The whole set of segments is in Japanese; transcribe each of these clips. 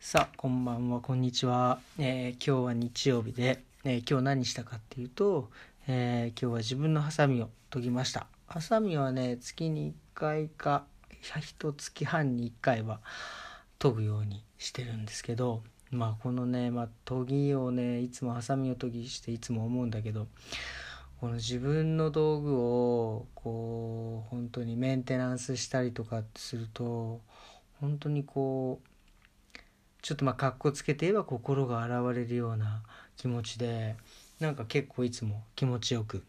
さあこんばんはこんにちは、えー今日は日曜日で、えー今日何したかっていうと、えー今日は自分のハサミを研ぎました。ハサミはね月に1回か一月半に1回は研ぐようにしてるんですけどまあこのね、まあ、研ぎをねいつもハサミを研ぎしていつも思うんだけどこの自分の道具をこう本当にメンテナンスしたりとかすると本当にこうちょっとまあかっこつけて言えば心が洗われるような気持ちでなんか結構いつも気持ちよく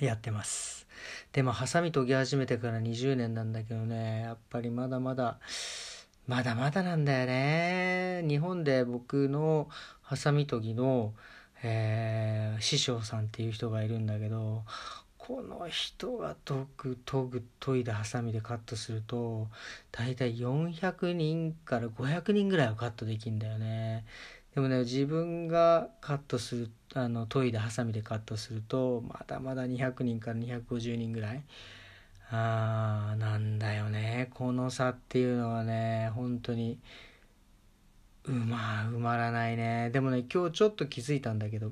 やってます。でまあハサミ研ぎ始めてから20年なんだけどねやっぱりまだまだまだまだなんだよね。日本で僕のハサミ研ぎの、えー師匠さんっていう人がいるんだけどこの人が研ぐ研ぐ研いだハサミでカットすると大体400人から500人ぐらいはカットできるんだよね。でもね自分がカットするあの研いだハサミでカットするとまだまだ200人から250人ぐらい。あーなんだよね。この差っていうのはね本当にうま埋まらないね。でもね今日ちょっと気づいたんだけど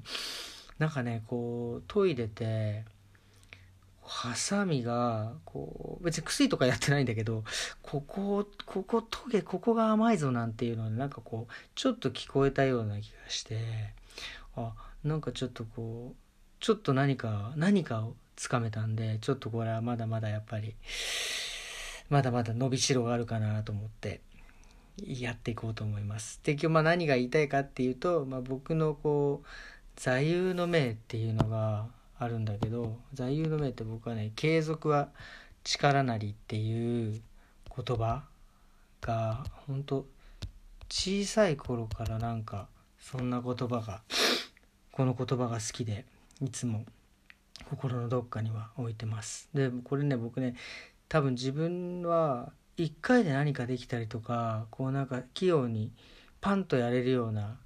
なんかねこう研いでてハサミがこう別に薬とかやってないんだけどここここトゲここが甘いぞなんていうのでなんかこうちょっと聞こえたような気がしてあなんかちょっとこうちょっと何か何かをつかめたんでちょっとこれはまだまだやっぱりまだまだ伸びしろがあるかなと思ってやっていこうと思います。で今日まあ何が言いたいかっていうと、まあ、僕のこう座右の銘っていうのがあるんだけど座右の銘って僕はね「継続は力なり」っていう言葉が本当小さい頃からなんかそんな言葉がこの言葉が好きでいつも心のどっかには置いてます。でこれね僕ね多分自分は一回で何かできたりとかこうなんか器用にパンとやれるような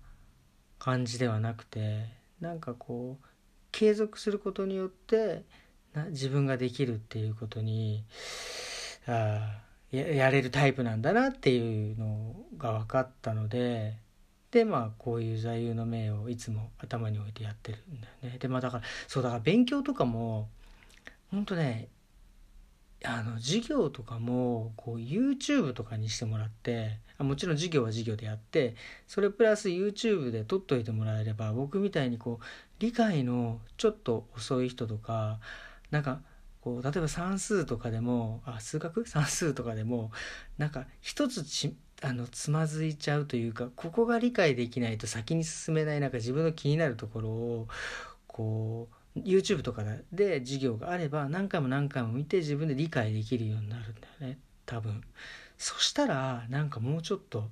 感じではなくてなんかこう継続することによってな自分ができるっていうことにあややれるタイプなんだなっていうのが分かったのででまあこういう座右の銘をいつも頭に置いてやってるんだよね。でまあだからそうだから勉強とかも本当ねあの授業とかもこう YouTube とかにしてもらってあもちろん授業は授業でやってそれプラス YouTube で撮っといてもらえれば僕みたいにこう理解のちょっと遅い人とかなんかこう例えば算数とかでもあ数学？算数とかでもなんか一つちあのつまずいちゃうというかここが理解できないと先に進めないなんか自分の気になるところをこう YouTube とかで授業があれば何回も何回も見て自分で理解できるようになるんだよね。多分。そしたらなんかもうちょっと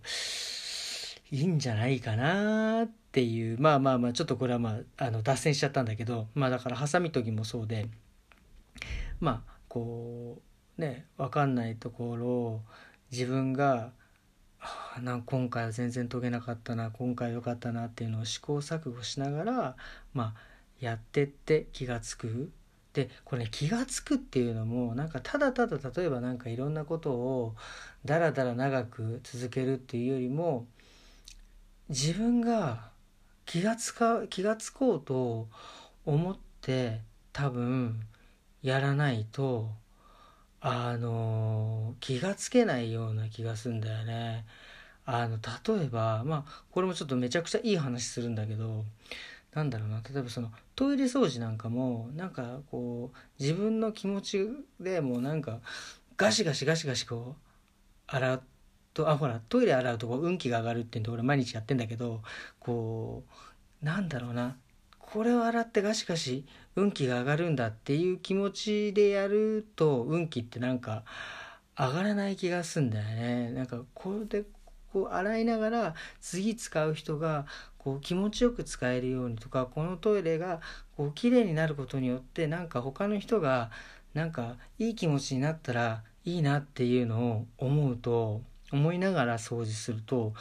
いいんじゃないかなっていうまあまあまあちょっとこれはまああの脱線しちゃったんだけどまあだからハサミ研ぎもそうでまあこうね分かんないところを自分がはあなん今回は全然研げなかったな今回良かったなっていうのを試行錯誤しながらまあやってって気が付く。でこれ、ね、気が付くっていうのもなんかただただ例えばなんかいろんなことをだらだら長く続けるっていうよりも自分が気がつか気が付こうと思って多分やらないとあの気がつけないような気がすんだよね。あの例えばまあこれもちょっとめちゃくちゃいい話するんだけどなんだろうな例えばそのトイレ掃除なんかもなんかこう自分の気持ちでもうなんかガシガシガシガシこう洗うとあほらトイレ洗うとこう運気が上がるってんで俺毎日やってんだけどこうなんだろうな。これを洗ってガシガシ運気が上がるんだっていう気持ちでやると運気ってなんか上がらない気がすんだよね。なんかこれでこう洗いながら次使う人がこう気持ちよく使えるようにとかこのトイレがこう綺麗になることによってなんか他の人がなんかいい気持ちになったらいいなっていうのを思うと思いながら掃除すると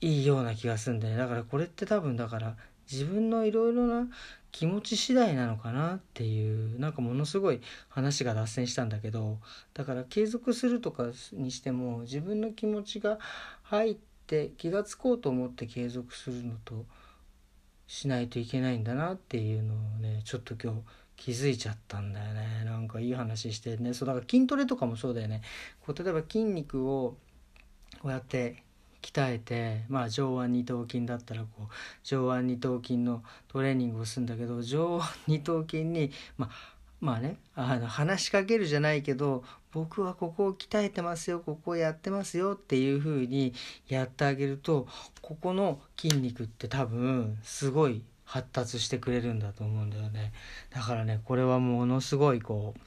いいような気がするんだよ。ねだからこれって多分だから自分のいろいろな気持ち次第なのかなっていうなんかものすごい話が脱線したんだけどだから継続するとかにしても自分の気持ちが入って気が付こうと思って継続するのとしないといけないんだなっていうのをねちょっと今日気づいちゃったんだよね。なんかいい話してね。そうだから筋トレとかもそうだよね。こう例えば筋肉をこうやって鍛えて、まあ、上腕二頭筋だったらこう上腕二頭筋のトレーニングをするんだけど上腕二頭筋に、まあ、まあねあの話しかけるじゃないけど僕はここを鍛えてますよここをやってますよっていう風にやってあげるとここの筋肉って多分すごい発達してくれるんだと思うんだよね。だからねこれはものすごいこう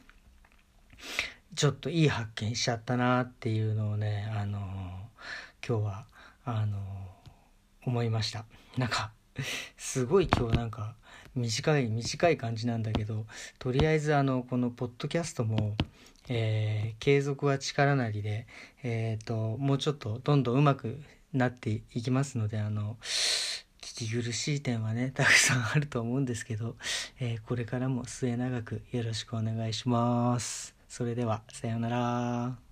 ちょっといい発見しちゃったなっていうのをねあの今日はあの思いました。なんかすごい今日なんか短い短い感じなんだけどとりあえずあのこのポッドキャストも、えー、継続は力なりで、えーと、もうちょっとどんどん上手くなっていきますのであの聞き苦しい点はねたくさんあると思うんですけど、えー、これからも末永くよろしくお願いします。それではさようなら。